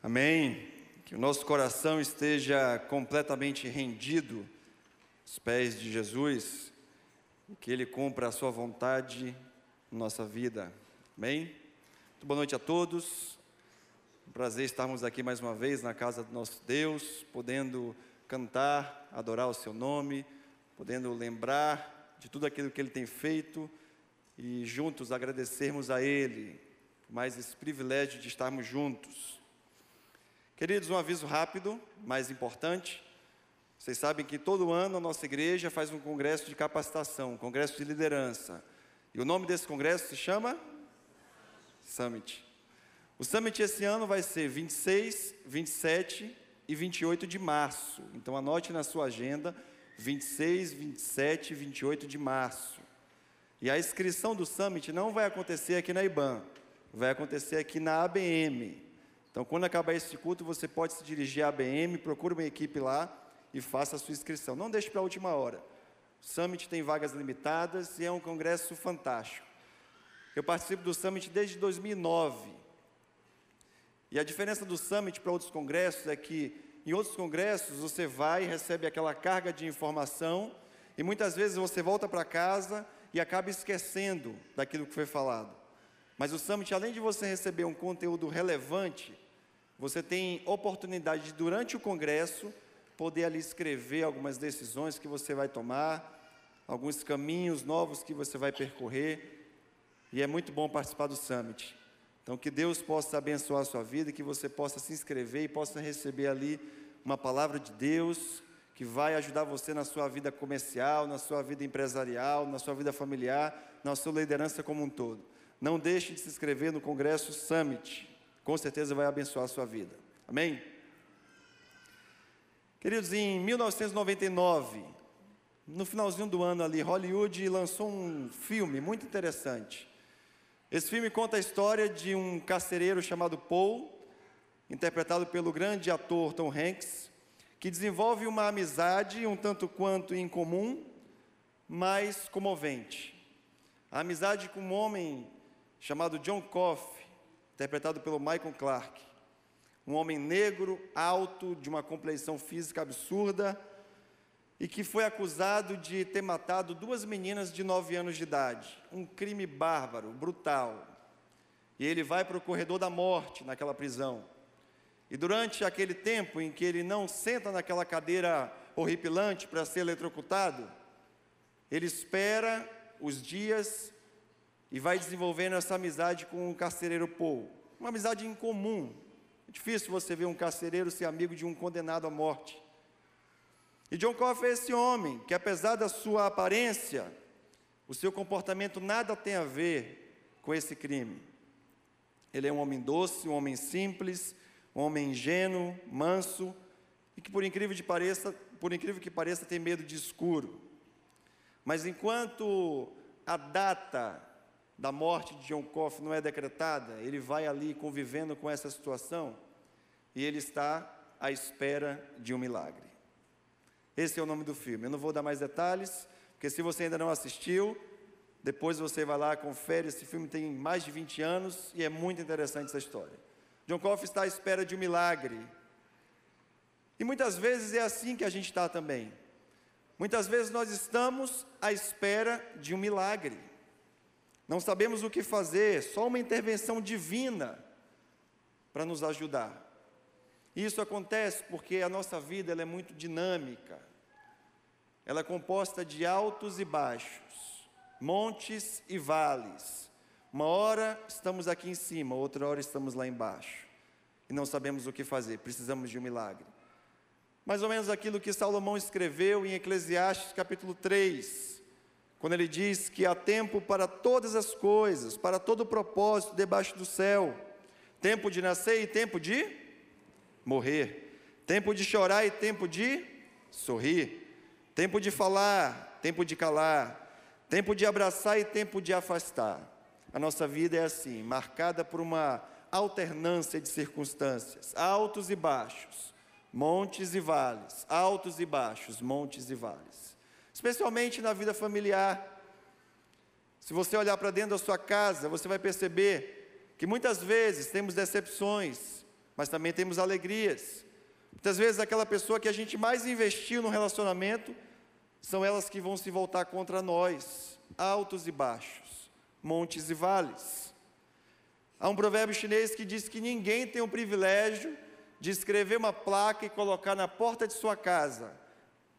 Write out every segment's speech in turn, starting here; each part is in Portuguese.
Amém. Que o nosso coração esteja completamente rendido aos pés de Jesus e que Ele cumpra a Sua vontade na nossa vida. Amém. Muito boa noite a todos. Um prazer estarmos aqui mais uma vez na casa do nosso Deus, podendo cantar, adorar o Seu nome, podendo lembrar de tudo aquilo que Ele tem feito e juntos agradecermos a Ele mais esse privilégio de estarmos juntos. Queridos, um aviso rápido, mas importante. Vocês sabem que todo ano a nossa igreja faz um congresso de capacitação, um congresso de liderança. E o nome desse congresso se chama Summit. O Summit esse ano vai ser 26, 27 e 28 de março. Então anote na sua agenda 26, 27 e 28 de março. E a inscrição do Summit não vai acontecer aqui na IBAN, vai acontecer aqui na ABM. Então, quando acabar esse culto, você pode se dirigir à ABM, procure uma equipe lá e faça a sua inscrição. Não deixe para a última hora. O Summit tem vagas limitadas e é um congresso fantástico. Eu participo do Summit desde 2009. E a diferença do Summit para outros congressos é que em outros congressos você vai e recebe aquela carga de informação e muitas vezes você volta para casa e acaba esquecendo daquilo que foi falado. Mas o Summit, além de você receber um conteúdo relevante, você tem oportunidade de, durante o congresso, poder ali escrever algumas decisões que você vai tomar, alguns caminhos novos que você vai percorrer, e é muito bom participar do Summit. Então, que Deus possa abençoar a sua vida, que você possa se inscrever e possa receber ali uma palavra de Deus que vai ajudar você na sua vida comercial, na sua vida empresarial, na sua vida familiar, na sua liderança como um todo. Não deixe de se inscrever no Congresso Summit com certeza vai abençoar a sua vida. Amém? Queridos, em 1999, no finalzinho do ano ali, Hollywood lançou um filme muito interessante. Esse filme conta a história de um carcereiro chamado Paul, interpretado pelo grande ator Tom Hanks, que desenvolve uma amizade um tanto quanto incomum, mas comovente. A amizade com um homem chamado John Coffey, interpretado pelo Michael Clark. Um homem negro, alto, de uma compleição física absurda, e que foi acusado de ter matado duas meninas de nove anos de idade. Um crime bárbaro, brutal. E ele vai para o corredor da morte naquela prisão. E durante aquele tempo em que ele não senta naquela cadeira horripilante para ser eletrocutado, ele espera os dias e vai desenvolvendo essa amizade com o carcereiro Paul. Uma amizade incomum. É difícil você ver um carcereiro ser amigo de um condenado à morte. E John Coffey é esse homem que, apesar da sua aparência, o seu comportamento nada tem a ver com esse crime. Ele é um homem doce, um homem simples, um homem ingênuo, manso e que, por incrível, que pareça, por incrível que pareça, tem medo de escuro. Mas enquanto a data da morte de John Coffey não é decretada, ele vai ali convivendo com essa situação e ele está à espera de um milagre. Esse é o nome do filme. Eu não vou dar mais detalhes, porque se você ainda não assistiu, depois você vai lá, confere. Esse filme tem mais de 20 anos e é muito interessante essa história. John Coffey está à espera de um milagre. E muitas vezes é assim que a gente está também. Muitas vezes nós estamos à espera de um milagre não sabemos o que fazer, só uma intervenção divina para nos ajudar. Isso acontece porque a nossa vida é muito dinâmica. Ela é composta de altos e baixos, montes e vales. Uma hora estamos aqui em cima, outra hora estamos lá embaixo. E não sabemos o que fazer, precisamos de um milagre. Mais ou menos aquilo que Salomão escreveu em Eclesiastes capítulo 3, quando ele diz que há tempo para todas as coisas, para todo propósito debaixo do céu, tempo de nascer e tempo de morrer, tempo de chorar e tempo de sorrir, tempo de falar, tempo de calar, tempo de abraçar e tempo de afastar. A nossa vida é assim, marcada por uma alternância de circunstâncias, altos e baixos, montes e vales, altos e baixos, montes e vales especialmente na vida familiar. Se você olhar para dentro da sua casa, você vai perceber que muitas vezes temos decepções, mas também temos alegrias. Muitas vezes aquela pessoa que a gente mais investiu no relacionamento são elas que vão se voltar contra nós, altos e baixos, montes e vales. Há um provérbio chinês que diz que ninguém tem o privilégio de escrever uma placa e colocar na porta de sua casa: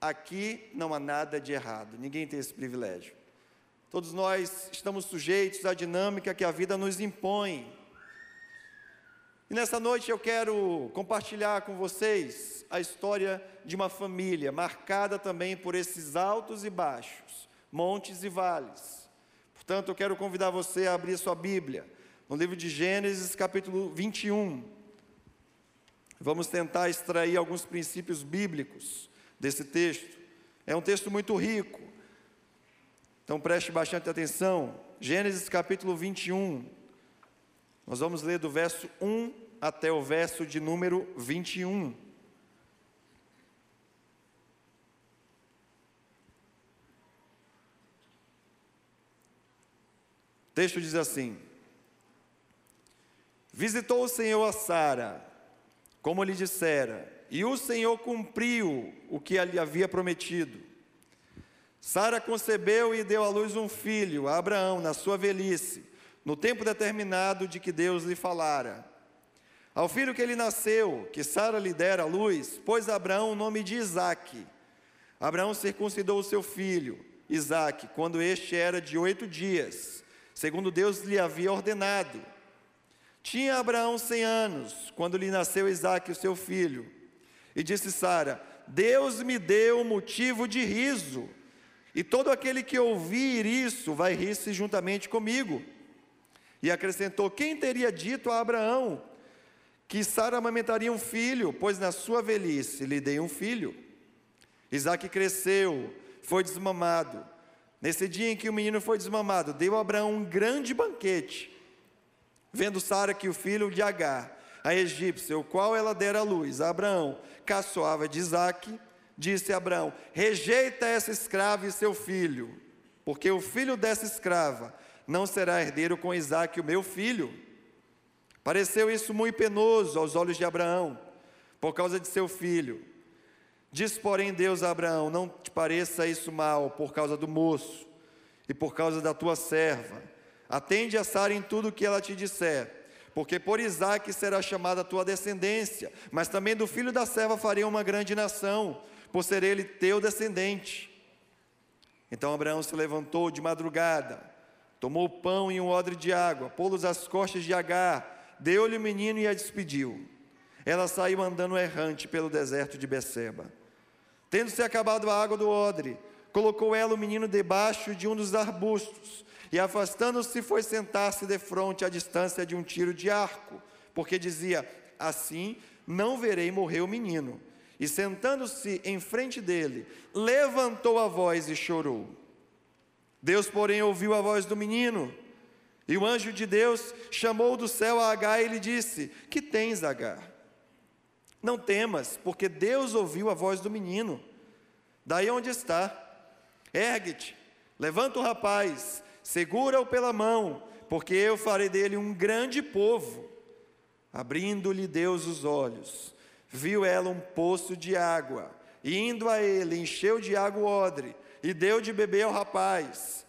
aqui não há nada de errado. Ninguém tem esse privilégio. Todos nós estamos sujeitos à dinâmica que a vida nos impõe. E nessa noite eu quero compartilhar com vocês a história de uma família marcada também por esses altos e baixos, montes e vales. Portanto, eu quero convidar você a abrir sua Bíblia no livro de Gênesis, capítulo 21. Vamos tentar extrair alguns princípios bíblicos desse texto. É um texto muito rico. Então preste bastante atenção. Gênesis capítulo 21. Nós vamos ler do verso 1 até o verso de número 21. O texto diz assim: Visitou o Senhor a Sara, como lhe dissera, e o Senhor cumpriu o que lhe havia prometido. Sara concebeu e deu à luz um filho, a Abraão, na sua velhice, no tempo determinado de que Deus lhe falara. Ao filho que ele nasceu, que Sara lhe dera à luz, pôs Abraão o nome de Isaque. Abraão circuncidou o seu filho, Isaque, quando este era de oito dias, segundo Deus lhe havia ordenado. Tinha Abraão cem anos, quando lhe nasceu Isaque, o seu filho. E disse Sara: Deus me deu motivo de riso, e todo aquele que ouvir isso vai rir-se juntamente comigo. E acrescentou: Quem teria dito a Abraão que Sara amamentaria um filho, pois na sua velhice lhe dei um filho? Isaque cresceu, foi desmamado. Nesse dia em que o menino foi desmamado, deu a Abraão um grande banquete Vendo Sara que o filho de Agar, a egípcia, o qual ela dera luz a Abraão, caçoava de Isaque, disse a Abraão: Rejeita essa escrava e seu filho, porque o filho dessa escrava não será herdeiro com Isaque, o meu filho. Pareceu isso muito penoso aos olhos de Abraão, por causa de seu filho. Diz, porém, Deus a Abraão: Não te pareça isso mal por causa do moço e por causa da tua serva Atende a Sara em tudo o que ela te disser, porque por Isaque será chamada a tua descendência, mas também do filho da serva farei uma grande nação, por ser ele teu descendente. Então Abraão se levantou de madrugada, tomou o pão e um odre de água, pô-los às costas de Agar, deu-lhe o menino e a despediu. Ela saiu andando errante pelo deserto de Beceba. Tendo-se acabado a água do odre, colocou ela o menino debaixo de um dos arbustos, e afastando-se, foi sentar-se de frente à distância de um tiro de arco, porque dizia: Assim não verei morrer o menino. E sentando-se em frente dele, levantou a voz e chorou. Deus, porém, ouviu a voz do menino. E o anjo de Deus chamou do céu a Agar e lhe disse: Que tens, Agar? Não temas, porque Deus ouviu a voz do menino. Daí onde está? Ergue-te, levanta o rapaz segura-o pela mão, porque eu farei dele um grande povo. Abrindo-lhe Deus os olhos, viu ela um poço de água, e indo a ele, encheu de água o odre, e deu de beber ao rapaz.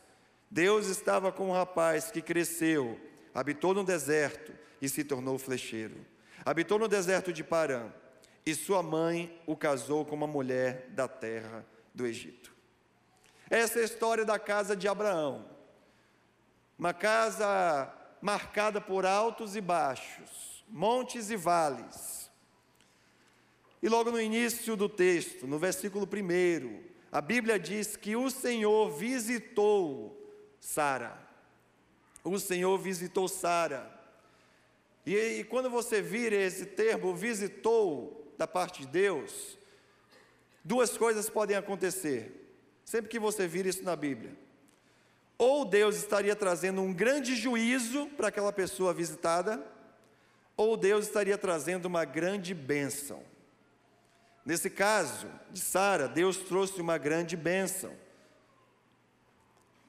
Deus estava com o rapaz que cresceu, habitou no deserto e se tornou flecheiro. Habitou no deserto de Parã, e sua mãe o casou com uma mulher da terra do Egito. Essa é a história da casa de Abraão uma casa marcada por altos e baixos, montes e vales. E logo no início do texto, no versículo 1, a Bíblia diz que o Senhor visitou Sara. O Senhor visitou Sara. E, e quando você vira esse termo, visitou da parte de Deus, duas coisas podem acontecer. Sempre que você vira isso na Bíblia. Ou Deus estaria trazendo um grande juízo para aquela pessoa visitada, ou Deus estaria trazendo uma grande bênção. Nesse caso de Sara, Deus trouxe uma grande bênção.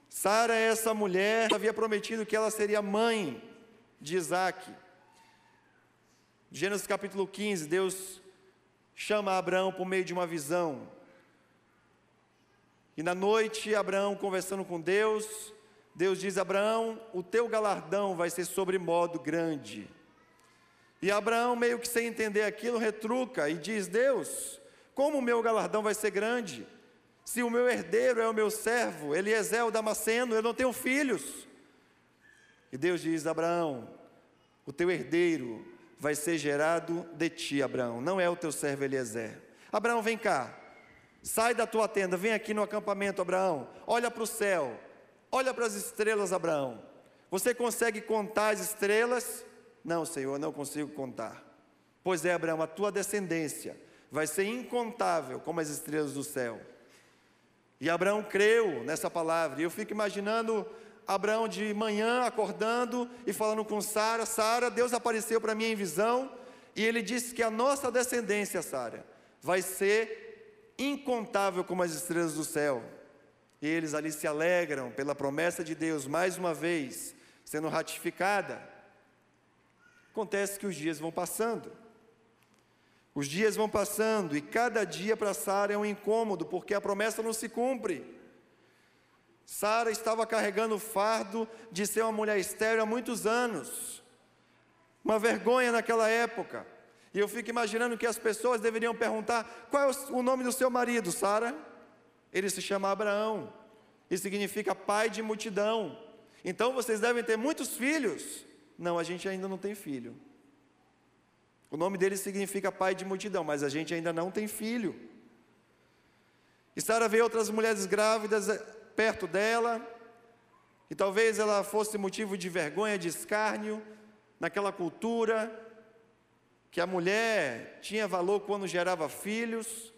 Sara essa mulher havia prometido que ela seria mãe de Isaac. Gênesis capítulo 15, Deus chama Abraão por meio de uma visão. E na noite, Abraão conversando com Deus, Deus diz: Abraão, o teu galardão vai ser sobre modo grande. E Abraão, meio que sem entender aquilo, retruca e diz: Deus, como o meu galardão vai ser grande? Se o meu herdeiro é o meu servo, Eliezer o Damasceno, eu não tenho filhos. E Deus diz: Abraão, o teu herdeiro vai ser gerado de ti, Abraão, não é o teu servo Eliezer. Abraão, vem cá, sai da tua tenda, vem aqui no acampamento, Abraão, olha para o céu, olha para as estrelas, Abraão. Você consegue contar as estrelas? Não, Senhor, não consigo contar. Pois é, Abraão, a tua descendência vai ser incontável como as estrelas do céu. E Abraão creu nessa palavra. E eu fico imaginando Abraão de manhã acordando e falando com Sara: Sara, Deus apareceu para mim em visão e ele disse que a nossa descendência, Sara, vai ser incontável como as estrelas do céu. E eles ali se alegram pela promessa de Deus, mais uma vez sendo ratificada. Acontece que os dias vão passando. Os dias vão passando e cada dia para Sara é um incômodo, porque a promessa não se cumpre. Sara estava carregando o fardo de ser uma mulher estéril há muitos anos. Uma vergonha naquela época. E eu fico imaginando que as pessoas deveriam perguntar: qual é o nome do seu marido, Sara? Ele se chama Abraão. E significa pai de multidão. Então vocês devem ter muitos filhos. Não, a gente ainda não tem filho. O nome dele significa pai de multidão, mas a gente ainda não tem filho. E Sara vê outras mulheres grávidas perto dela, e talvez ela fosse motivo de vergonha, de escárnio, naquela cultura, que a mulher tinha valor quando gerava filhos,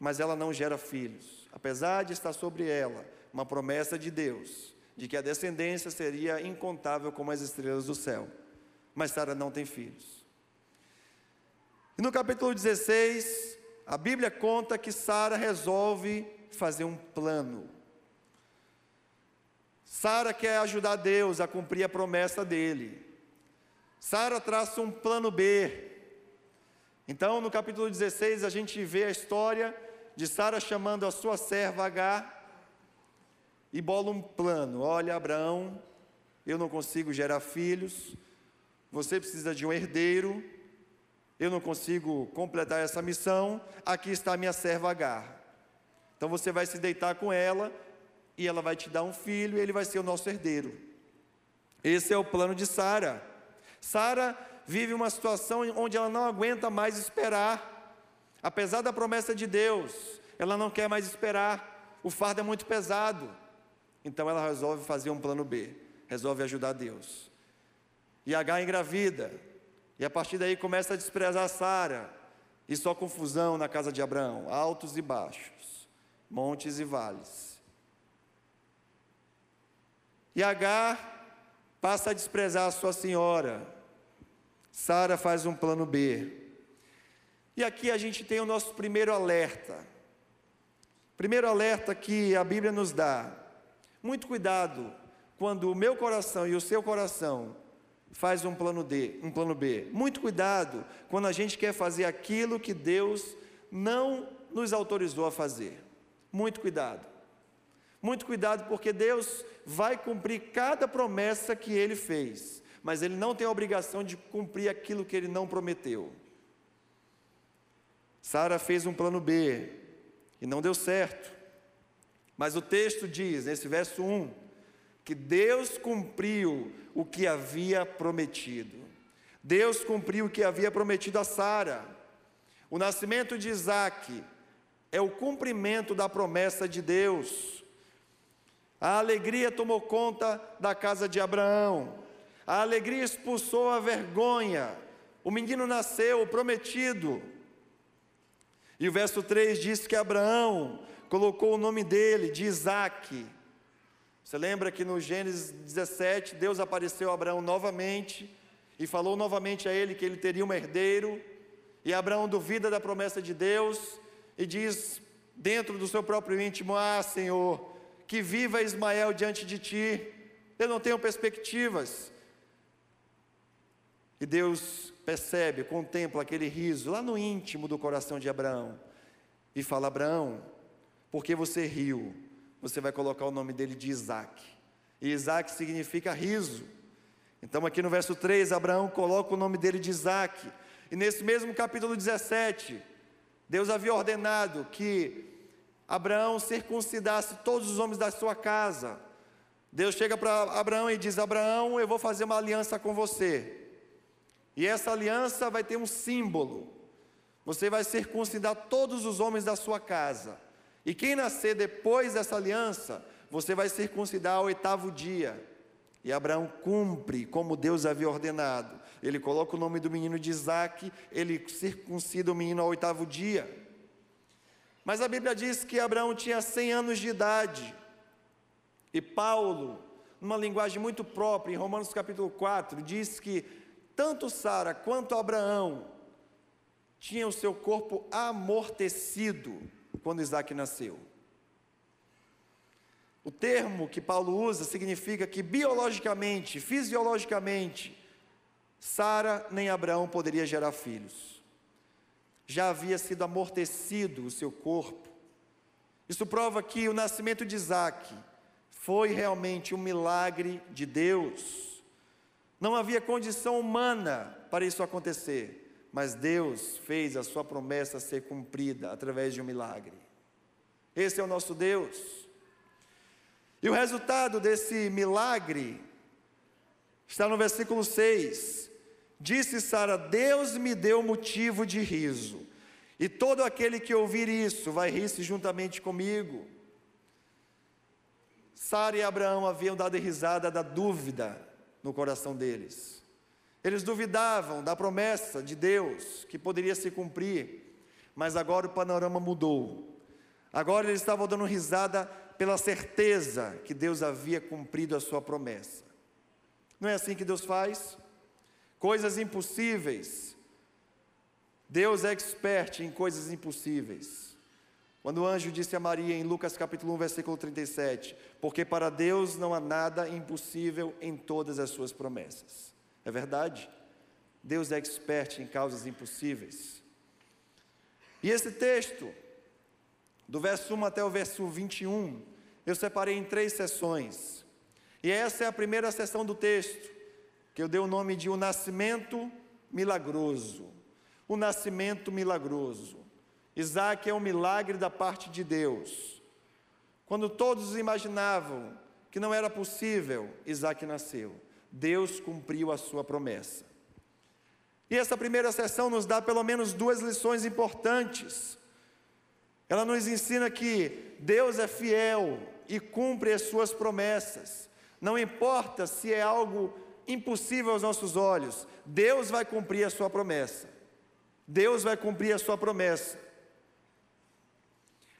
mas ela não gera filhos, apesar de estar sobre ela uma promessa de Deus, de que a descendência seria incontável como as estrelas do céu, mas Sara não tem filhos. E no capítulo 16, a Bíblia conta que Sara resolve fazer um plano. Sara quer ajudar Deus a cumprir a promessa dele. Sara traça um plano B. Então, no capítulo 16, a gente vê a história de Sara chamando a sua serva Agar e bola um plano. Olha, Abraão, eu não consigo gerar filhos, você precisa de um herdeiro, eu não consigo completar essa missão, aqui está a minha serva Agar. Então você vai se deitar com ela e ela vai te dar um filho e ele vai ser o nosso herdeiro. Esse é o plano de Sara. Sara vive uma situação onde ela não aguenta mais esperar. Apesar da promessa de Deus, ela não quer mais esperar. O fardo é muito pesado. Então ela resolve fazer um plano B, resolve ajudar Deus. E H engravida. E a partir daí começa a desprezar Sara. E só confusão na casa de Abraão, altos e baixos, montes e vales. E Agar passa a desprezar a sua senhora. Sara faz um plano B. E aqui a gente tem o nosso primeiro alerta. Primeiro alerta que a Bíblia nos dá. Muito cuidado quando o meu coração e o seu coração faz um plano D, um plano B. Muito cuidado quando a gente quer fazer aquilo que Deus não nos autorizou a fazer. Muito cuidado. Muito cuidado, porque Deus vai cumprir cada promessa que ele fez, mas ele não tem a obrigação de cumprir aquilo que ele não prometeu. Sara fez um plano B e não deu certo. Mas o texto diz, nesse verso 1, que Deus cumpriu o que havia prometido. Deus cumpriu o que havia prometido a Sara. O nascimento de Isaac é o cumprimento da promessa de Deus. A alegria tomou conta da casa de Abraão. A alegria expulsou a vergonha. O menino nasceu, o prometido. E o verso 3 diz que Abraão colocou o nome dele de Isaac. Você lembra que no Gênesis 17, Deus apareceu a Abraão novamente e falou novamente a ele que ele teria um herdeiro. E Abraão duvida da promessa de Deus e diz, dentro do seu próprio íntimo: Ah, Senhor, que viva Ismael diante de ti, eu não tenho perspectivas. E Deus percebe, contempla aquele riso lá no íntimo do coração de Abraão e fala: Abraão, porque você riu, você vai colocar o nome dele de Isaac. E Isaac significa riso. Então, aqui no verso 3, Abraão coloca o nome dele de Isaac. E nesse mesmo capítulo 17, Deus havia ordenado que Abraão circuncidasse todos os homens da sua casa. Deus chega para Abraão e diz: Abraão, eu vou fazer uma aliança com você. E essa aliança vai ter um símbolo. Você vai circuncidar todos os homens da sua casa. E quem nascer depois dessa aliança, você vai circuncidar ao oitavo dia. E Abraão cumpre como Deus havia ordenado. Ele coloca o nome do menino de Isaac, ele circuncida o menino ao oitavo dia. Mas a Bíblia diz que Abraão tinha 100 anos de idade. E Paulo, numa linguagem muito própria, em Romanos capítulo 4, diz que tanto Sara quanto Abraão tinham o seu corpo amortecido quando Isaac nasceu. O termo que Paulo usa significa que biologicamente, fisiologicamente, Sara nem Abraão poderia gerar filhos. Já havia sido amortecido o seu corpo. Isso prova que o nascimento de Isaac foi realmente um milagre de Deus. Não havia condição humana para isso acontecer, mas Deus fez a sua promessa ser cumprida através de um milagre. Esse é o nosso Deus. E o resultado desse milagre está no versículo 6. Disse Sara: Deus me deu motivo de riso, e todo aquele que ouvir isso vai rir-se juntamente comigo. Sara e Abraão haviam dado risada da dúvida no coração deles. Eles duvidavam da promessa de Deus que poderia se cumprir, mas agora o panorama mudou. Agora eles estavam dando risada pela certeza que Deus havia cumprido a sua promessa. Não é assim que Deus faz? Coisas impossíveis. Deus é expert em coisas impossíveis. Quando o anjo disse a Maria em Lucas capítulo 1, versículo 37, porque para Deus não há nada impossível em todas as suas promessas. É verdade? Deus é expert em causas impossíveis. E esse texto, do verso 1 até o verso 21, eu separei em três sessões. E essa é a primeira sessão do texto, que eu dei o nome de O Nascimento Milagroso. O Nascimento Milagroso. Isaac é um milagre da parte de Deus. Quando todos imaginavam que não era possível, Isaac nasceu. Deus cumpriu a sua promessa. E essa primeira sessão nos dá pelo menos duas lições importantes. Ela nos ensina que Deus é fiel e cumpre as suas promessas. Não importa se é algo impossível aos nossos olhos, Deus vai cumprir a sua promessa. Deus vai cumprir a sua promessa.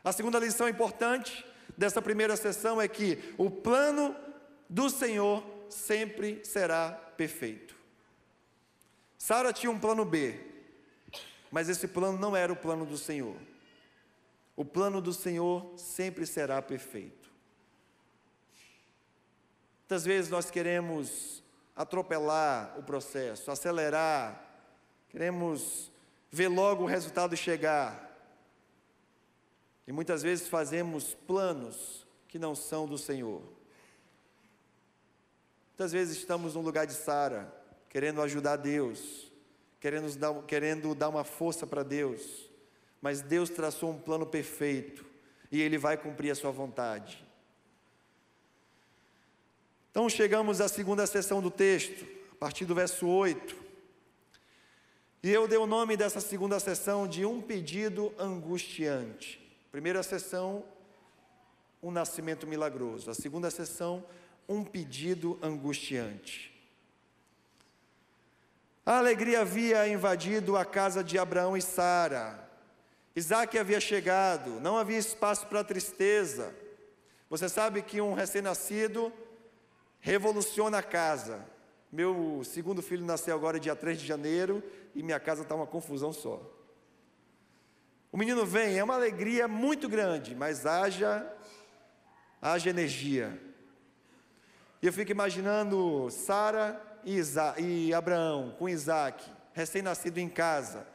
A segunda lição importante dessa primeira sessão é que o plano do Senhor sempre será perfeito. Sara tinha um plano B, mas esse plano não era o plano do Senhor. O plano do Senhor sempre será perfeito. Muitas vezes nós queremos atropelar o processo, acelerar, queremos ver logo o resultado chegar. E muitas vezes fazemos planos que não são do Senhor. Muitas vezes estamos no lugar de Sara, querendo ajudar Deus, querendo dar, querendo dar uma força para Deus, mas Deus traçou um plano perfeito e Ele vai cumprir a sua vontade. Então chegamos à segunda sessão do texto, a partir do verso 8. E eu dei o nome dessa segunda sessão de um pedido angustiante. Primeira sessão, um nascimento milagroso. A segunda sessão, um pedido angustiante. A alegria havia invadido a casa de Abraão e Sara. Isaac havia chegado, não havia espaço para tristeza. Você sabe que um recém-nascido revoluciona a casa. Meu segundo filho nasceu agora dia 3 de janeiro e minha casa está uma confusão só. O menino vem, é uma alegria muito grande, mas haja, haja energia. E eu fico imaginando Sara e, e Abraão com Isaac, recém-nascido em casa.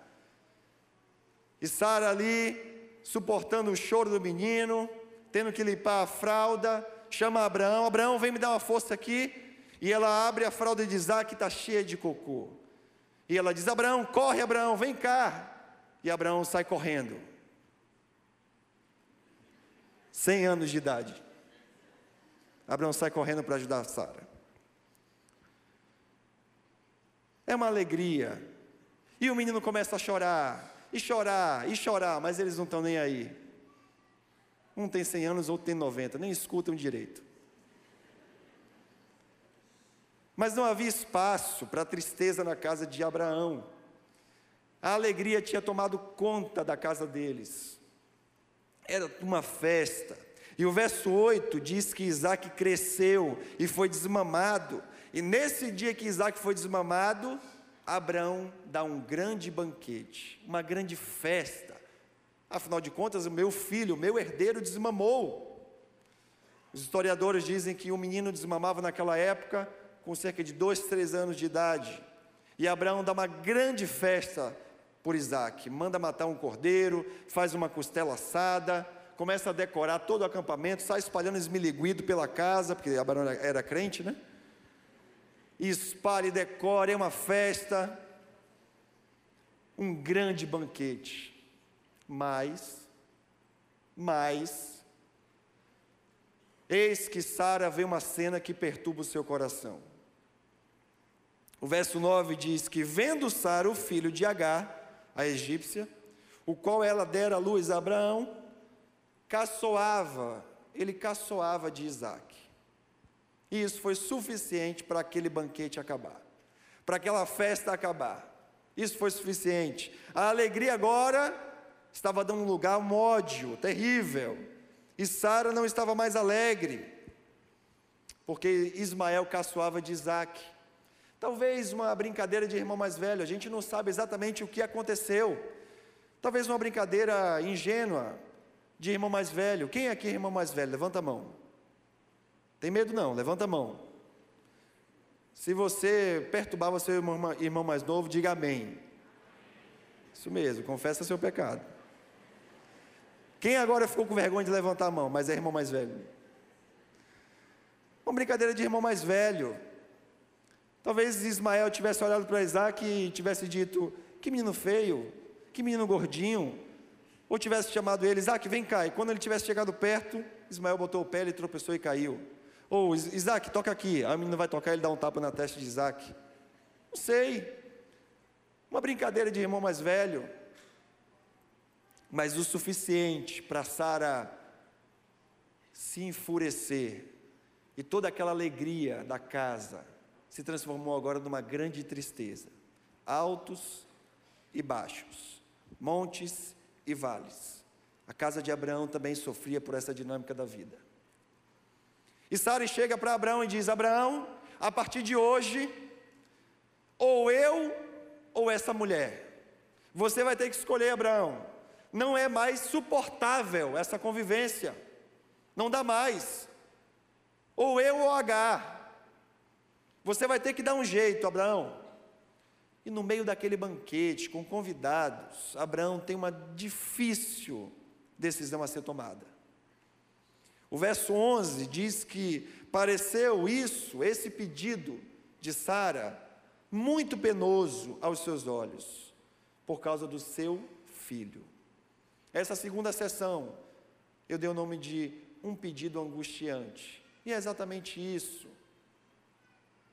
E Sara ali, suportando o choro do menino, tendo que limpar a fralda, chama Abraão, Abraão vem me dar uma força aqui, e ela abre a fralda de Isaac que está cheia de cocô. E ela diz: Abraão, corre, Abraão, vem cá. E Abraão sai correndo. 100 anos de idade. Abraão sai correndo para ajudar Sara. É uma alegria. E o menino começa a chorar, e chorar, e chorar, mas eles não estão nem aí. Um tem 100 anos, outro tem 90, nem escutam direito. Mas não havia espaço para tristeza na casa de Abraão. A alegria tinha tomado conta da casa deles. Era uma festa. E o verso 8 diz que Isaac cresceu e foi desmamado. E nesse dia que Isaac foi desmamado, Abraão dá um grande banquete, uma grande festa. Afinal de contas, o meu filho, o meu herdeiro, desmamou. Os historiadores dizem que o menino desmamava naquela época com cerca de dois, três anos de idade. E Abraão dá uma grande festa por Isaac. Manda matar um cordeiro, faz uma costela assada, começa a decorar todo o acampamento, sai espalhando esmiliguido pela casa, porque Abraão era, crente, né? E espalha e decora, é uma festa, um grande banquete. Mas, mas, eis que Sara vê uma cena que perturba o seu coração. O verso 9 diz que, vendo Sara o filho de Agar, a egípcia, o qual ela dera luz a Abraão, caçoava, ele caçoava de Isaac. E isso foi suficiente para aquele banquete acabar, para aquela festa acabar. Isso foi suficiente. A alegria agora estava dando lugar a um ódio terrível. E Sara não estava mais alegre, porque Ismael caçoava de Isaac. Talvez uma brincadeira de irmão mais velho, a gente não sabe exatamente o que aconteceu. Talvez uma brincadeira ingênua de irmão mais velho. Quem aqui é irmão mais velho? Levanta a mão. Tem medo não, levanta a mão. Se você perturbava seu irmão mais novo, diga amém. Isso mesmo, confessa seu pecado. Quem agora ficou com vergonha de levantar a mão, mas é irmão mais velho? Uma brincadeira de irmão mais velho. Talvez Ismael tivesse olhado para Isaac e tivesse dito: Que menino feio, que menino gordinho. Ou tivesse chamado ele: Isaac, vem cá. E quando ele tivesse chegado perto, Ismael botou o pé, ele tropeçou e caiu. Ou Isaac, toca aqui. Aí o menino vai tocar, ele dá um tapa na testa de Isaac. Não sei. Uma brincadeira de irmão mais velho. Mas o suficiente para Sara se enfurecer e toda aquela alegria da casa se transformou agora numa grande tristeza. Altos e baixos, montes e vales. A casa de Abraão também sofria por essa dinâmica da vida. E Sara chega para Abraão e diz: Abraão, a partir de hoje, ou eu ou essa mulher. Você vai ter que escolher, Abraão. Não é mais suportável essa convivência. Não dá mais. Ou eu ou Agar. Você vai ter que dar um jeito, Abraão. E no meio daquele banquete, com convidados, Abraão tem uma difícil decisão a ser tomada. O verso 11 diz que pareceu isso, esse pedido de Sara, muito penoso aos seus olhos, por causa do seu filho. Essa segunda sessão, eu dei o nome de um pedido angustiante. E é exatamente isso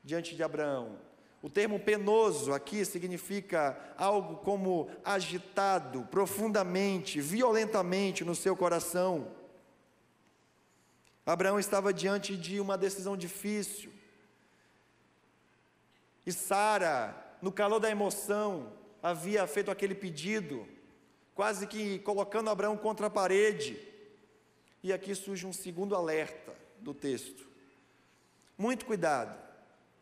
diante de Abraão. O termo penoso aqui significa algo como agitado profundamente, violentamente no seu coração. Abraão estava diante de uma decisão difícil. E Sara, no calor da emoção, havia feito aquele pedido, quase que colocando Abraão contra a parede. E aqui surge um segundo alerta do texto. Muito cuidado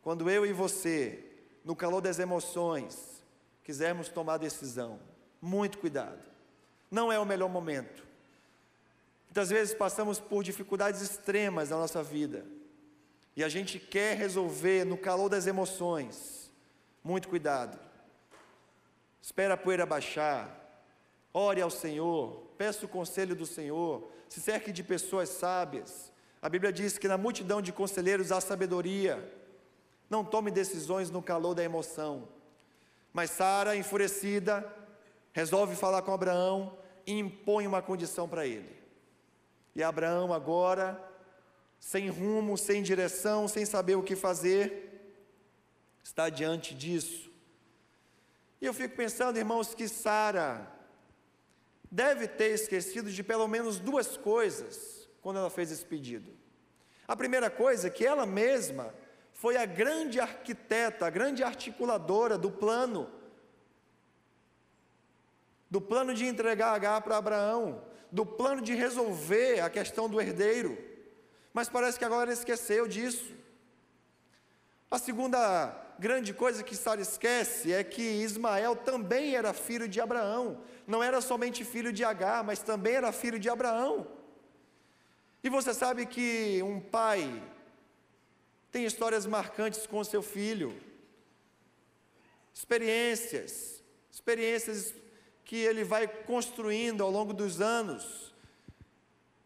quando eu e você, no calor das emoções, quisermos tomar decisão, muito cuidado. Não é o melhor momento. Muitas vezes passamos por dificuldades extremas na nossa vida. e a gente quer resolver no calor das emoções, muito cuidado. Espera a poeira baixar, ore ao Senhor, peça o conselho do Senhor, se cerque de pessoas sábias. A Bíblia diz que na multidão de conselheiros há sabedoria. Não tome decisões no calor da emoção. Mas Sara, enfurecida, resolve falar com Abraão e impõe uma condição para ele. E Abraão, agora, sem rumo, sem direção, sem saber o que fazer, está diante disso. E eu fico pensando, irmãos, que Sara deve ter esquecido de pelo menos duas coisas quando ela fez esse pedido. A primeira coisa é que ela mesma foi a grande arquiteta, a grande articuladora do plano, do plano de entregar H para Abraão, do plano de resolver a questão do herdeiro. Mas parece que agora esqueceu disso. A segunda grande coisa que Sara esquece é que Ismael também era filho de Abraão. Não era somente filho de Agar, mas também era filho de Abraão. E você sabe que um pai tem histórias marcantes com seu filho, experiências, experiências que ele vai construindo ao longo dos anos.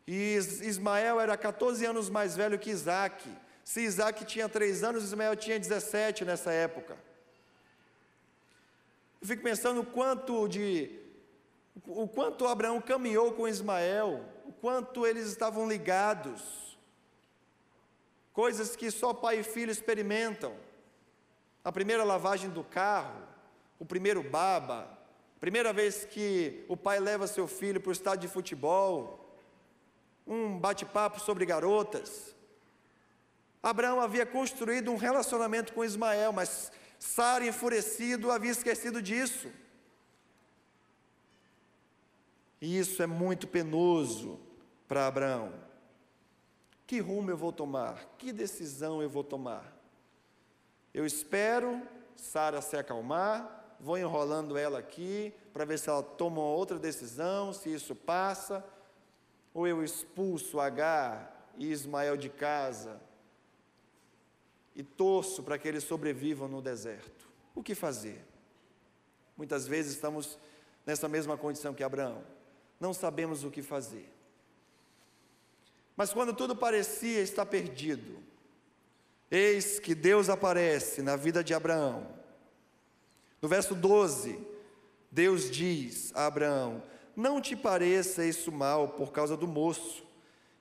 E Ismael era 14 anos mais velho que Isaac. Se Isaac tinha três anos, Ismael tinha 17 nessa época. Eu fico pensando o quanto de o quanto Abraão caminhou com Ismael, o quanto eles estavam ligados. Coisas que só pai e filho experimentam. A primeira lavagem do carro, o primeiro baba, primeira vez que o pai leva seu filho para o estádio de futebol, um bate-papo sobre garotas. Abraão havia construído um relacionamento com Ismael, mas Sara, enfurecido, havia esquecido disso. E isso é muito penoso para Abraão. Que rumo eu vou tomar? Que decisão eu vou tomar? Eu espero Sara se acalmar, vou enrolando ela aqui para ver se ela toma outra decisão, se isso passa, ou eu expulso Agar e Ismael de casa e torço para que eles sobrevivam no deserto. O que fazer? Muitas vezes estamos nessa mesma condição que Abraão. Não sabemos o que fazer. Mas quando tudo parecia estar perdido, eis que Deus aparece na vida de Abraão. No verso 12, Deus diz a Abraão: Não te pareça isso mal por causa do moço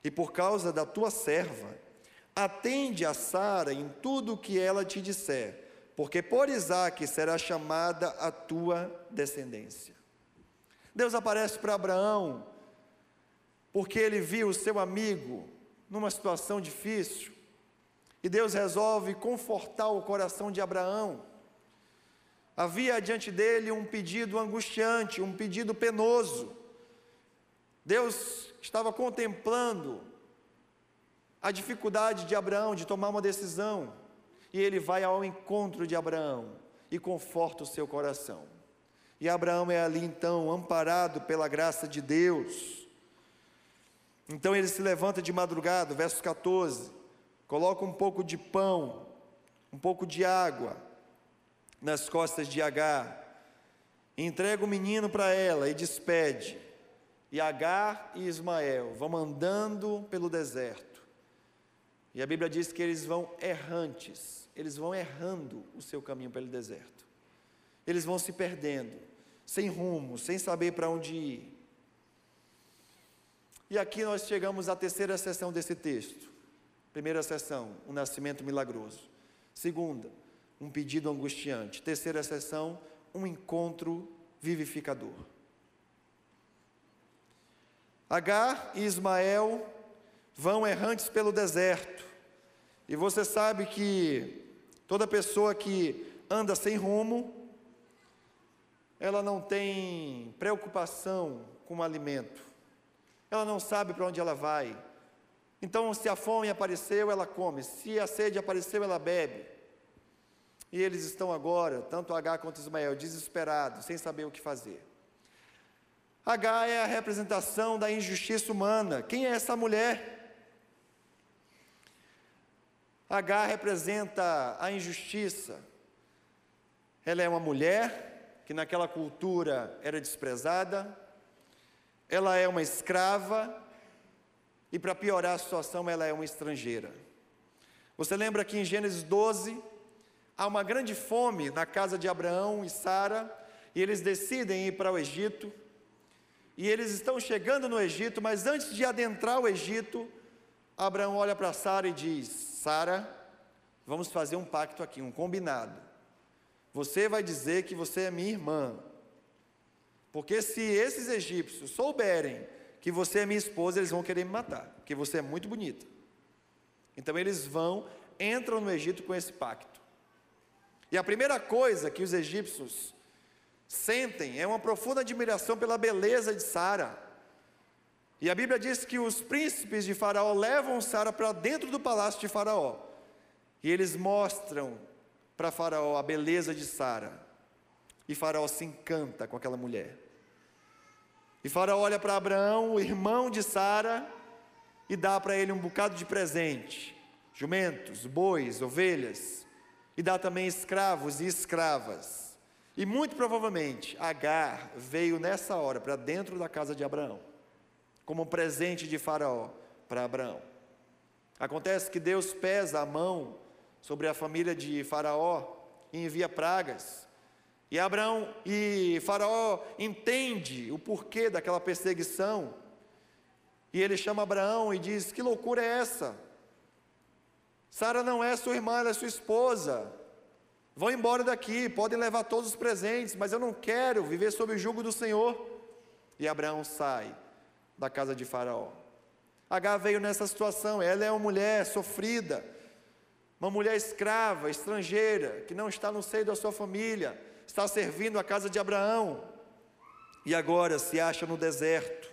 e por causa da tua serva Atende a Sara em tudo o que ela te disser, porque por Isaque será chamada a tua descendência. Deus aparece para Abraão, porque ele viu o seu amigo numa situação difícil, e Deus resolve confortar o coração de Abraão. Havia diante dele um pedido angustiante, um pedido penoso. Deus estava contemplando a dificuldade de Abraão de tomar uma decisão, e ele vai ao encontro de Abraão e conforta o seu coração. E Abraão é ali então amparado pela graça de Deus. Então ele se levanta de madrugada, verso 14, coloca um pouco de pão, um pouco de água nas costas de Agar, entrega o menino para ela e despede. E Agar e Ismael vão andando pelo deserto. E a Bíblia diz que eles vão errantes, eles vão errando o seu caminho pelo deserto. Eles vão se perdendo, sem rumo, sem saber para onde ir. E aqui nós chegamos à terceira sessão desse texto. Primeira sessão, um nascimento milagroso. Segunda, um pedido angustiante. Terceira sessão, um encontro vivificador. Agar e Ismael vão errantes pelo deserto. E você sabe que toda pessoa que anda sem rumo, ela não tem preocupação com o alimento. Ela não sabe para onde ela vai. Então, se a fome apareceu, ela come. Se a sede apareceu, ela bebe. E eles estão agora, tanto Agar quanto Ismael, desesperados, sem saber o que fazer. Agar é a representação da injustiça humana. Quem é essa mulher? Agar representa a injustiça. Ela é uma mulher que naquela cultura era desprezada, ela é uma escrava e, para piorar a situação, ela é uma estrangeira. Você lembra que em Gênesis 12 há uma grande fome na casa de Abraão e Sara, e eles decidem ir para o Egito, e eles estão chegando no Egito, mas antes de adentrar o Egito, Abraão olha para Sara e diz: Sara, vamos fazer um pacto aqui, um combinado. Você vai dizer que você é minha irmã, porque se esses egípcios souberem que você é minha esposa, eles vão querer me matar, porque você é muito bonita. Então eles vão, entram no Egito com esse pacto. E a primeira coisa que os egípcios sentem é uma profunda admiração pela beleza de Sara. E a Bíblia diz que os príncipes de Faraó levam Sara para dentro do palácio de Faraó. E eles mostram para Faraó a beleza de Sara. E Faraó se encanta com aquela mulher. E Faraó olha para Abraão, o irmão de Sara, e dá para ele um bocado de presente: jumentos, bois, ovelhas, e dá também escravos e escravas. E muito provavelmente Agar veio nessa hora para dentro da casa de Abraão, como um presente de Faraó para Abraão. Acontece que Deus pesa a mão sobre a família de Faraó e envia pragas. E Abraão e Faraó entende o porquê daquela perseguição. E ele chama Abraão e diz: Que loucura é essa? Sara não é sua irmã, ela é sua esposa. Vão embora daqui, podem levar todos os presentes, mas eu não quero viver sob o jugo do Senhor. E Abraão sai da casa de Faraó. H veio nessa situação, ela é uma mulher sofrida, uma mulher escrava, estrangeira, que não está no seio da sua família, está servindo a casa de Abraão, e agora se acha no deserto,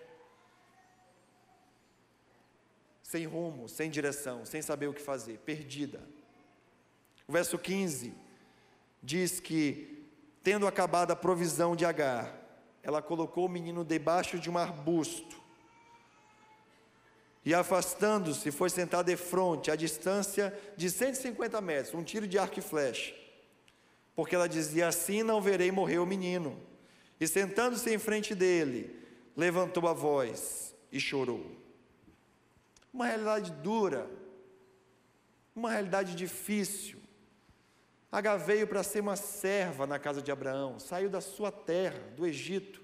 sem rumo, sem direção, sem saber o que fazer, perdida. O verso 15 diz que, tendo acabado a provisão de Agar, ela colocou o menino debaixo de um arbusto e, afastando-se, foi sentar de frente, a distância de 150 metros, um tiro de arco e flecha porque ela dizia: Assim não verei morrer o menino. E sentando-se em frente dele, levantou a voz e chorou. Uma realidade dura, uma realidade difícil. H veio para ser uma serva na casa de Abraão, saiu da sua terra, do Egito,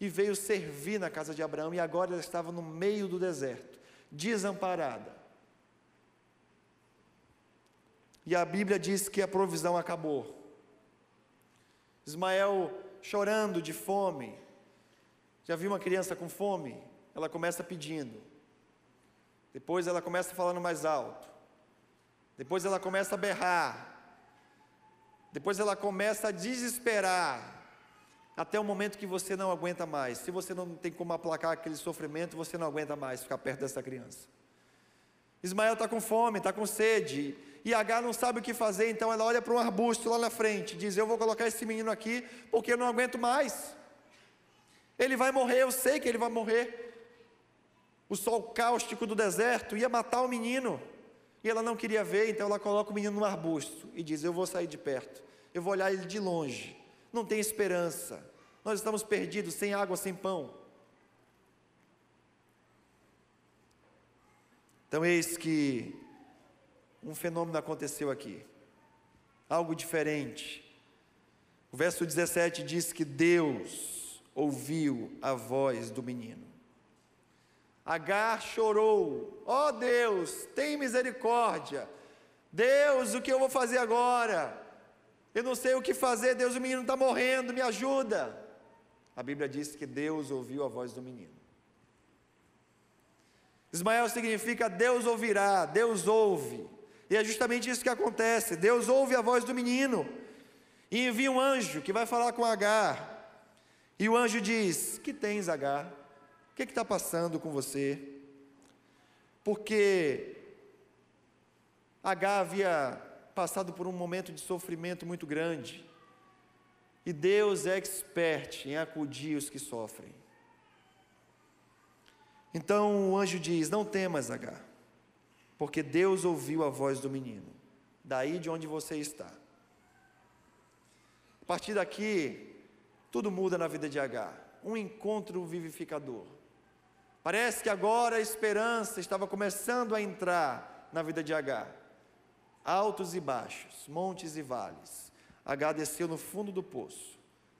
e veio servir na casa de Abraão, e agora ela estava no meio do deserto, desamparada. E a Bíblia diz que a provisão acabou. Ismael chorando de fome. Já viu uma criança com fome? Ela começa pedindo. Depois ela começa falando mais alto. Depois ela começa a berrar. Depois ela começa a desesperar. Até o momento que você não aguenta mais. Se você não tem como aplacar aquele sofrimento, você não aguenta mais ficar perto dessa criança. Ismael está com fome, está com sede. E H não sabe o que fazer, então ela olha para um arbusto lá na frente, diz: Eu vou colocar esse menino aqui porque eu não aguento mais. Ele vai morrer, eu sei que ele vai morrer. O sol cáustico do deserto ia matar o menino. E ela não queria ver, então ela coloca o menino no arbusto e diz: Eu vou sair de perto, eu vou olhar ele de longe. Não tem esperança. Nós estamos perdidos, sem água, sem pão. Então, eis que um fenômeno aconteceu aqui, algo diferente. O verso 17 diz que Deus ouviu a voz do menino. Agar chorou: Ó oh Deus, tem misericórdia. Deus, o que eu vou fazer agora? Eu não sei o que fazer, Deus, o menino está morrendo, me ajuda. A Bíblia diz que Deus ouviu a voz do menino. Ismael significa Deus ouvirá, Deus ouve. E é justamente isso que acontece. Deus ouve a voz do menino e envia um anjo que vai falar com Agar. E o anjo diz: Que tens, Agar? O que está passando com você? Porque Agar havia passado por um momento de sofrimento muito grande. E Deus é expert em acudir os que sofrem. Então o anjo diz: Não temas, Agar. Porque Deus ouviu a voz do menino, daí de onde você está. A partir daqui, tudo muda na vida de Agar. Um encontro vivificador. Parece que agora a esperança estava começando a entrar na vida de Agar. Altos e baixos, montes e vales. Agar desceu no fundo do poço.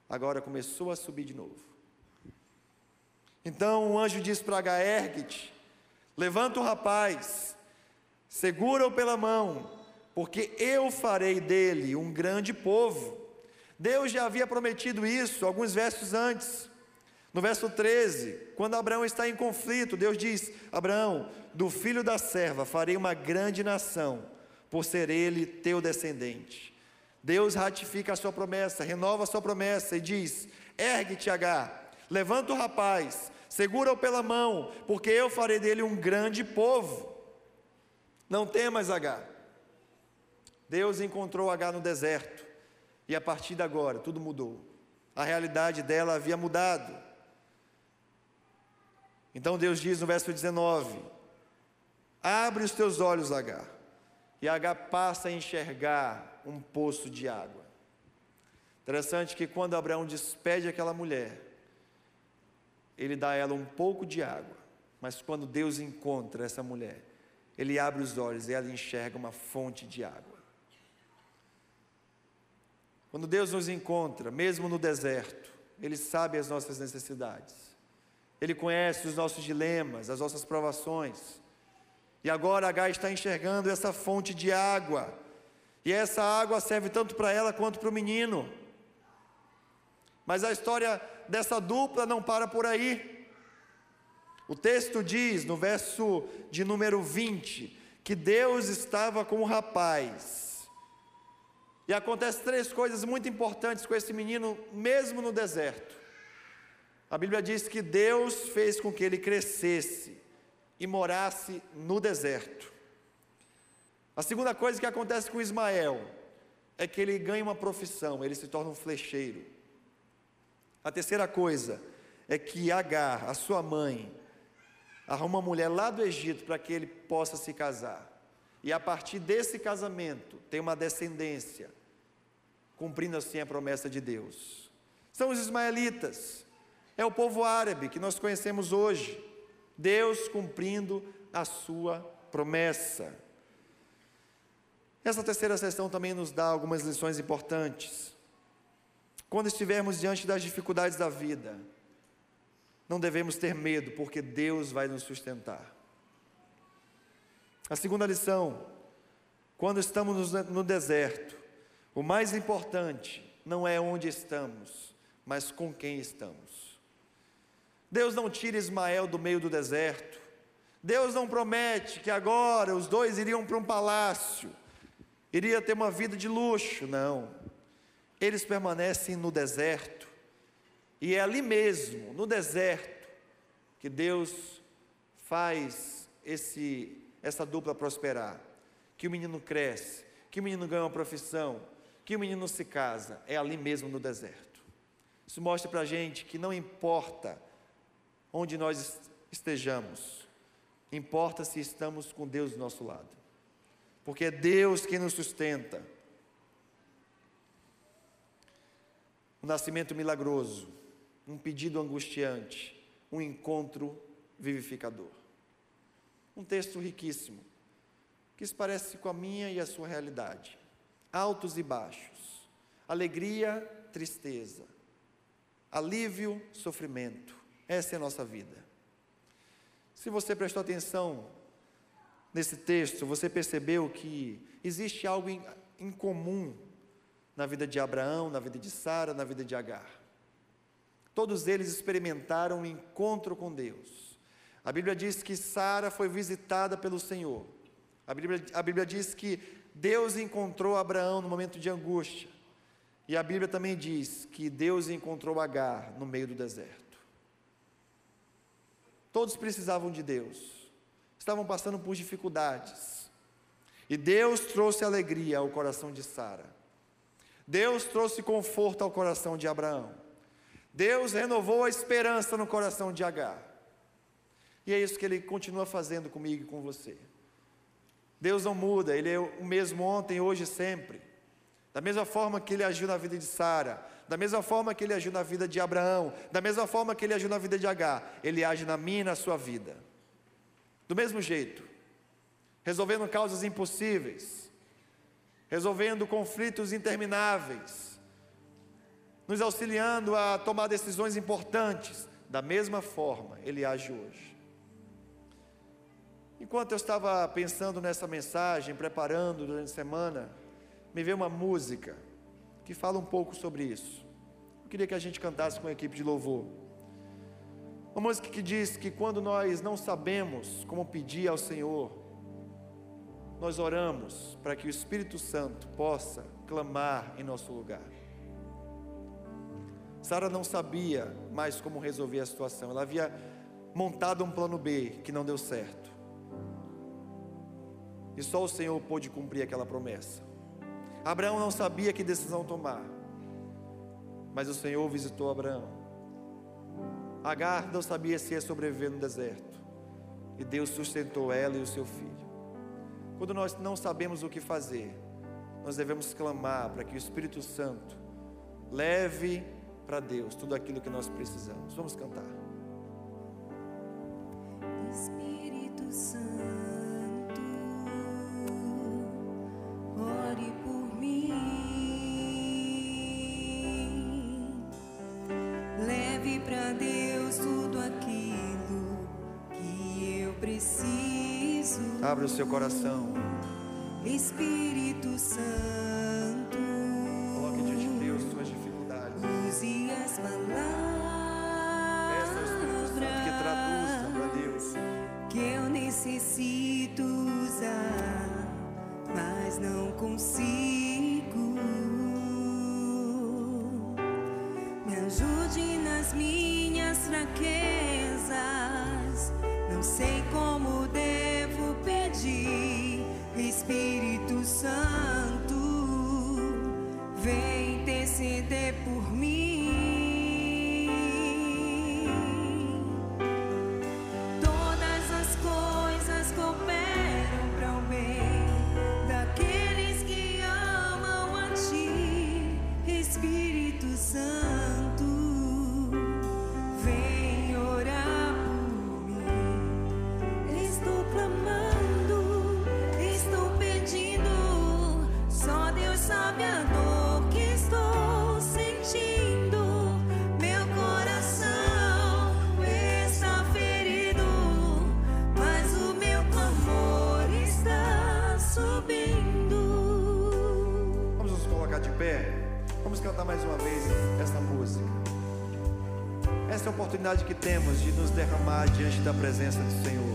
Agora começou a subir de novo. Então o anjo diz para Agar: ergue-te, levanta o rapaz, segura-o pela mão, porque eu farei dele um grande povo. Deus já havia prometido isso alguns versos antes. No verso 13, quando Abraão está em conflito, Deus diz: Abraão, do filho da serva farei uma grande nação, por ser ele teu descendente. Deus ratifica a sua promessa, renova a sua promessa e diz: Ergue-te, Agar, levanta o rapaz, segura-o pela mão, porque eu farei dele um grande povo. Não temas, Agar. Deus encontrou Agar no deserto, e a partir de agora tudo mudou. A realidade dela havia mudado. Então Deus diz no verso 19: Abre os teus olhos, Agar. E Agar passa a enxergar um poço de água. Interessante que quando Abraão despede aquela mulher, ele dá a ela um pouco de água. Mas quando Deus encontra essa mulher, ele abre os olhos e ela enxerga uma fonte de água. Quando Deus nos encontra, mesmo no deserto, Ele sabe as nossas necessidades, Ele conhece os nossos dilemas, as nossas provações. E agora H está enxergando essa fonte de água, e essa água serve tanto para ela quanto para o menino. Mas a história dessa dupla não para por aí. O texto diz, no verso de número 20, que Deus estava com o rapaz. E acontece três coisas muito importantes com esse menino, mesmo no deserto. A Bíblia diz que Deus fez com que ele crescesse e morasse no deserto. A segunda coisa que acontece com Ismael é que ele ganha uma profissão, ele se torna um flecheiro. A terceira coisa é que Agar, a sua mãe, arruma uma mulher lá do Egito para que ele possa se casar. E a partir desse casamento tem uma descendência, cumprindo assim a promessa de Deus. São os ismaelitas, é o povo árabe que nós conhecemos hoje. Deus cumprindo a sua promessa. Essa terceira sessão também nos dá algumas lições importantes. Quando estivermos diante das dificuldades da vida, não devemos ter medo, porque Deus vai nos sustentar. A segunda lição: quando estamos no deserto, o mais importante não é onde estamos, mas com quem estamos. Deus não tira Ismael do meio do deserto. Deus não promete que agora os dois iriam para um palácio, iria ter uma vida de luxo, não. Eles permanecem no deserto e é ali mesmo, no deserto, que Deus faz esse, essa dupla prosperar. Que o menino cresce, que o menino ganha uma profissão, que o menino se casa. É ali mesmo no deserto. Isso mostra para a gente que não importa onde nós estejamos, importa se estamos com Deus do nosso lado. Porque é Deus quem nos sustenta. O nascimento milagroso um pedido angustiante, um encontro vivificador. Um texto riquíssimo, que se parece com a minha e a sua realidade. Altos e baixos, alegria, tristeza, alívio, sofrimento. Essa é a nossa vida. Se você prestou atenção nesse texto, você percebeu que existe algo em, em comum na vida de Abraão, na vida de Sara, na vida de Agar. Todos eles experimentaram um encontro com Deus. A Bíblia diz que Sara foi visitada pelo Senhor. A Bíblia, a Bíblia diz que Deus encontrou Abraão no momento de angústia. E a Bíblia também diz que Deus encontrou Agar no meio do deserto. Todos precisavam de Deus, estavam passando por dificuldades. E Deus trouxe alegria ao coração de Sara. Deus trouxe conforto ao coração de Abraão. Deus renovou a esperança no coração de Agar. E é isso que ele continua fazendo comigo e com você. Deus não muda, Ele é o mesmo ontem, hoje e sempre. Da mesma forma que Ele agiu na vida de Sara, da mesma forma que Ele agiu na vida de Abraão, da mesma forma que Ele agiu na vida de Agar, Ele age na minha e na sua vida. Do mesmo jeito, resolvendo causas impossíveis, resolvendo conflitos intermináveis, nos auxiliando a tomar decisões importantes, da mesma forma Ele age hoje. Enquanto eu estava pensando nessa mensagem, preparando durante a semana, me veio uma música que fala um pouco sobre isso. Eu queria que a gente cantasse com a equipe de louvor. Uma música que diz que quando nós não sabemos como pedir ao Senhor, nós oramos para que o Espírito Santo possa clamar em nosso lugar. Sara não sabia mais como resolver a situação, ela havia montado um plano B que não deu certo. E só o Senhor pôde cumprir aquela promessa. Abraão não sabia que decisão tomar, mas o Senhor visitou Abraão. Agar não sabia se ia sobreviver no deserto, e Deus sustentou ela e o seu filho. Quando nós não sabemos o que fazer, nós devemos clamar para que o Espírito Santo leve para Deus tudo aquilo que nós precisamos. Vamos cantar. Espírito Santo, ore por mim. Leve para Deus tudo aquilo que eu preciso. Abra o seu coração. Espírito Santo, use as Peça ao Espírito Santo que traduza palavras. para Deus. que eu necessito usar, mas não consigo. Me ajude nas minhas fraquezas. Não sei como devo pedir. Espírito Santo, vem interceder por mim. Todas oportunidade que temos de nos derramar diante da presença do Senhor.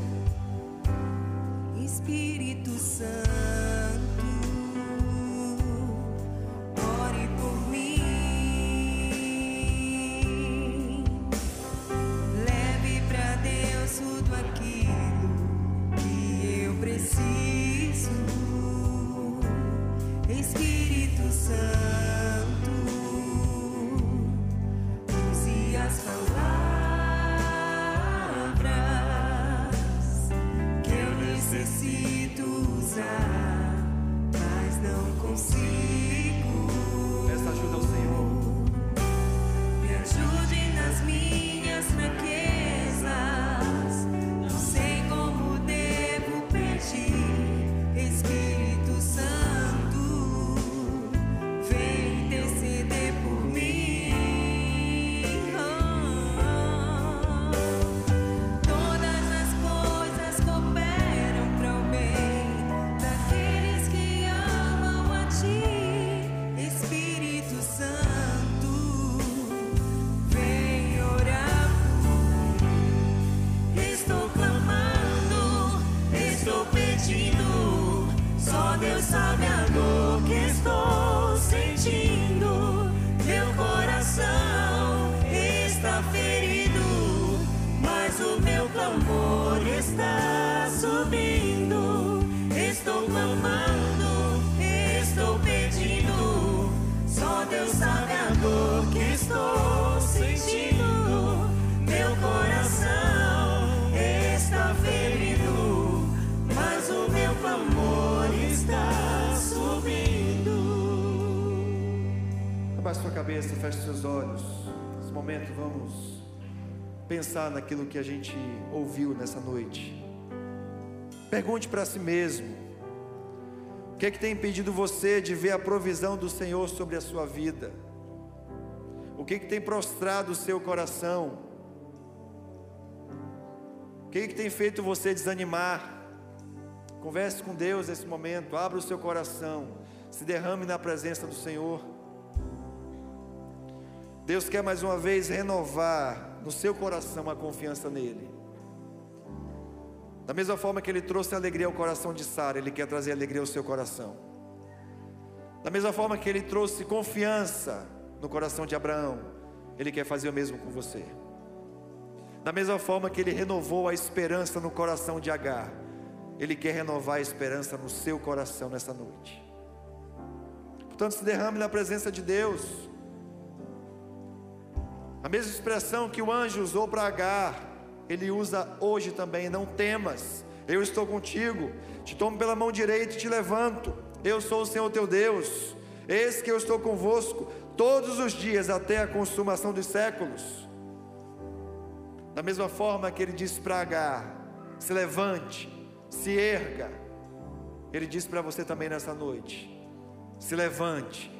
Pensar naquilo que a gente ouviu nessa noite. Pergunte para si mesmo: o que é que tem impedido você de ver a provisão do Senhor sobre a sua vida? O que é que tem prostrado o seu coração? O que é que tem feito você desanimar? Converse com Deus nesse momento, abra o seu coração, se derrame na presença do Senhor. Deus quer mais uma vez renovar no seu coração a confiança nele. Da mesma forma que ele trouxe alegria ao coração de Sara, ele quer trazer alegria ao seu coração. Da mesma forma que ele trouxe confiança no coração de Abraão, ele quer fazer o mesmo com você. Da mesma forma que ele renovou a esperança no coração de Agar, ele quer renovar a esperança no seu coração nessa noite. Portanto, se derrame na presença de Deus. A mesma expressão que o anjo usou para Agar, ele usa hoje também: não temas, eu estou contigo, te tomo pela mão direita e te levanto. Eu sou o Senhor teu Deus, eis que eu estou convosco todos os dias até a consumação dos séculos. Da mesma forma que ele disse para Agar: se levante, se erga. Ele disse para você também nessa noite: se levante,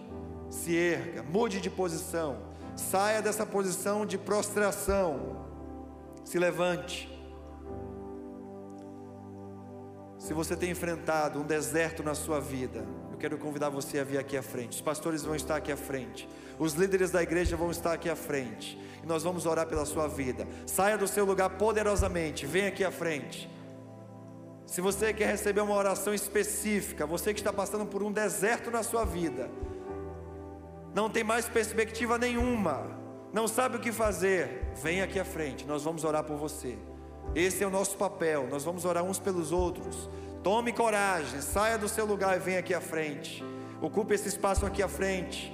se erga, mude de posição Saia dessa posição de prostração. Se levante. Se você tem enfrentado um deserto na sua vida, eu quero convidar você a vir aqui à frente. Os pastores vão estar aqui à frente. Os líderes da igreja vão estar aqui à frente. E nós vamos orar pela sua vida. Saia do seu lugar poderosamente. Venha aqui à frente. Se você quer receber uma oração específica, você que está passando por um deserto na sua vida, não tem mais perspectiva nenhuma, não sabe o que fazer, vem aqui à frente, nós vamos orar por você. Esse é o nosso papel, nós vamos orar uns pelos outros. Tome coragem, saia do seu lugar e venha aqui à frente. Ocupe esse espaço aqui à frente.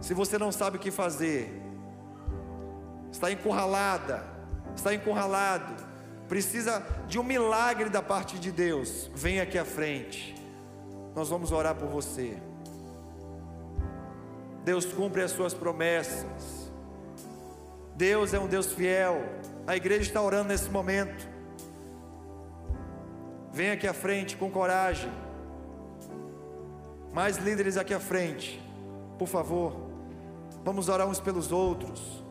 Se você não sabe o que fazer, está encurralada, está encurralado, precisa de um milagre da parte de Deus, venha aqui à frente. Nós vamos orar por você. Deus cumpre as suas promessas. Deus é um Deus fiel. A igreja está orando nesse momento. Vem aqui à frente com coragem. Mais líderes aqui à frente, por favor. Vamos orar uns pelos outros.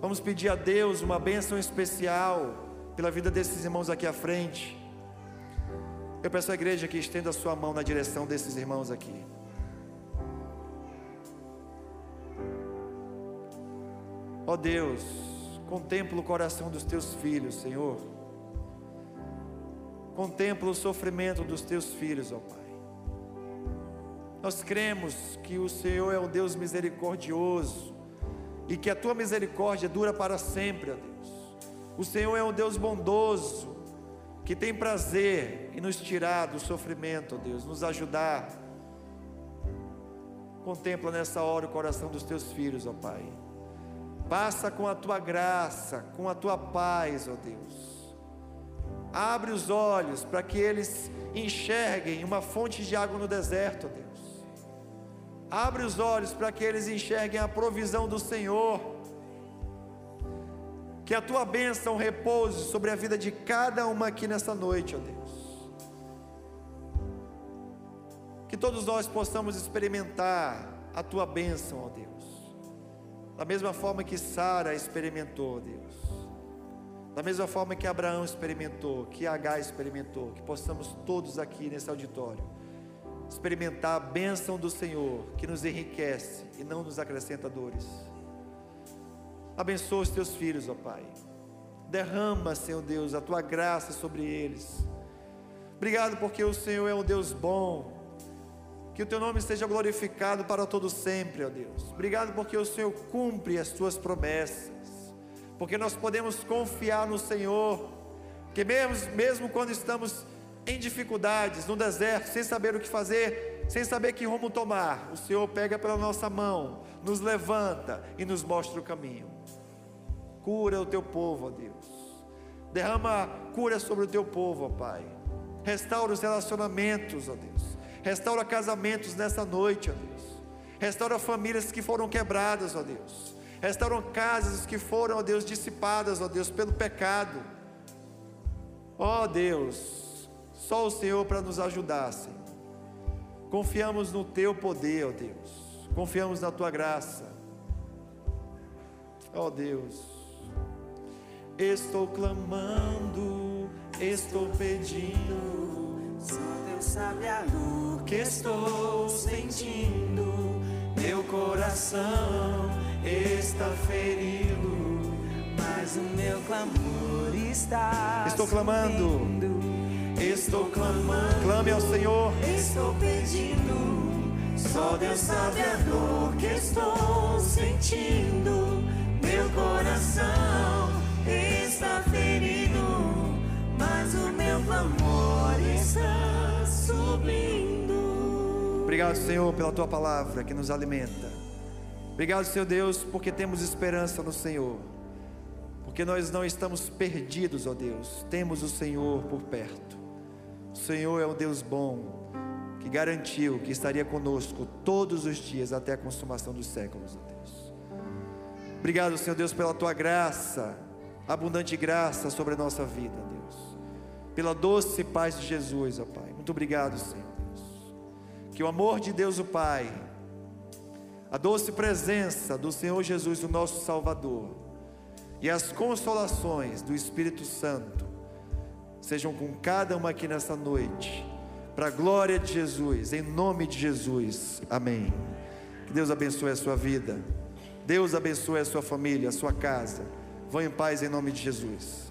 Vamos pedir a Deus uma bênção especial pela vida desses irmãos aqui à frente. Eu peço à igreja que estenda a sua mão na direção desses irmãos aqui. Ó Deus, contempla o coração dos teus filhos, Senhor. Contempla o sofrimento dos teus filhos, ó Pai. Nós cremos que o Senhor é um Deus misericordioso e que a tua misericórdia dura para sempre, ó Deus. O Senhor é um Deus bondoso que tem prazer em nos tirar do sofrimento, ó Deus, nos ajudar. Contempla nessa hora o coração dos teus filhos, ó Pai. Passa com a tua graça, com a tua paz, ó Deus. Abre os olhos para que eles enxerguem uma fonte de água no deserto, ó Deus. Abre os olhos para que eles enxerguem a provisão do Senhor. Que a tua bênção repouse sobre a vida de cada uma aqui nessa noite, ó Deus. Que todos nós possamos experimentar a tua bênção, ó Deus. Da mesma forma que Sara experimentou, Deus. Da mesma forma que Abraão experimentou, que Agar experimentou, que possamos todos aqui nesse auditório experimentar a bênção do Senhor, que nos enriquece e não nos acrescenta dores. Abençoa os teus filhos, ó Pai. Derrama, Senhor Deus, a tua graça sobre eles. Obrigado porque o Senhor é um Deus bom, que o teu nome seja glorificado para todo sempre, ó Deus. Obrigado porque o Senhor cumpre as tuas promessas. Porque nós podemos confiar no Senhor. Que mesmo, mesmo quando estamos em dificuldades, no deserto, sem saber o que fazer, sem saber que rumo tomar, o Senhor pega pela nossa mão, nos levanta e nos mostra o caminho. Cura o teu povo, ó Deus. Derrama cura sobre o teu povo, ó Pai. Restaura os relacionamentos, ó Deus Restaura casamentos nessa noite, ó Deus. Restaura famílias que foram quebradas, ó Deus. Restauram casas que foram, ó Deus, dissipadas, ó Deus, pelo pecado. Ó Deus, só o Senhor para nos ajudar, Senhor. Confiamos no Teu poder, ó Deus. Confiamos na Tua graça. Ó Deus, estou clamando, estou pedindo. Só Deus sabe a dor que estou sentindo. Meu coração está ferido, mas o meu clamor está. Estou clamando. Estou clamando. Clame ao Senhor. Estou pedindo, só Deus sabe a dor que estou sentindo. Meu coração está ferido, clamor está subindo. Obrigado, Senhor, pela tua palavra que nos alimenta. Obrigado, Senhor Deus, porque temos esperança no Senhor. Porque nós não estamos perdidos, ó Deus. Temos o Senhor por perto. O Senhor é um Deus bom, que garantiu que estaria conosco todos os dias até a consumação dos séculos, ó Deus. Obrigado, Senhor Deus, pela tua graça, abundante graça sobre a nossa vida, Deus. Pela doce paz de Jesus, ó Pai. Muito obrigado, Senhor Deus. Que o amor de Deus, o Pai, a doce presença do Senhor Jesus, o nosso Salvador, e as consolações do Espírito Santo sejam com cada uma aqui nessa noite, para a glória de Jesus, em nome de Jesus, amém. Que Deus abençoe a sua vida, Deus abençoe a sua família, a sua casa. Vão em paz em nome de Jesus.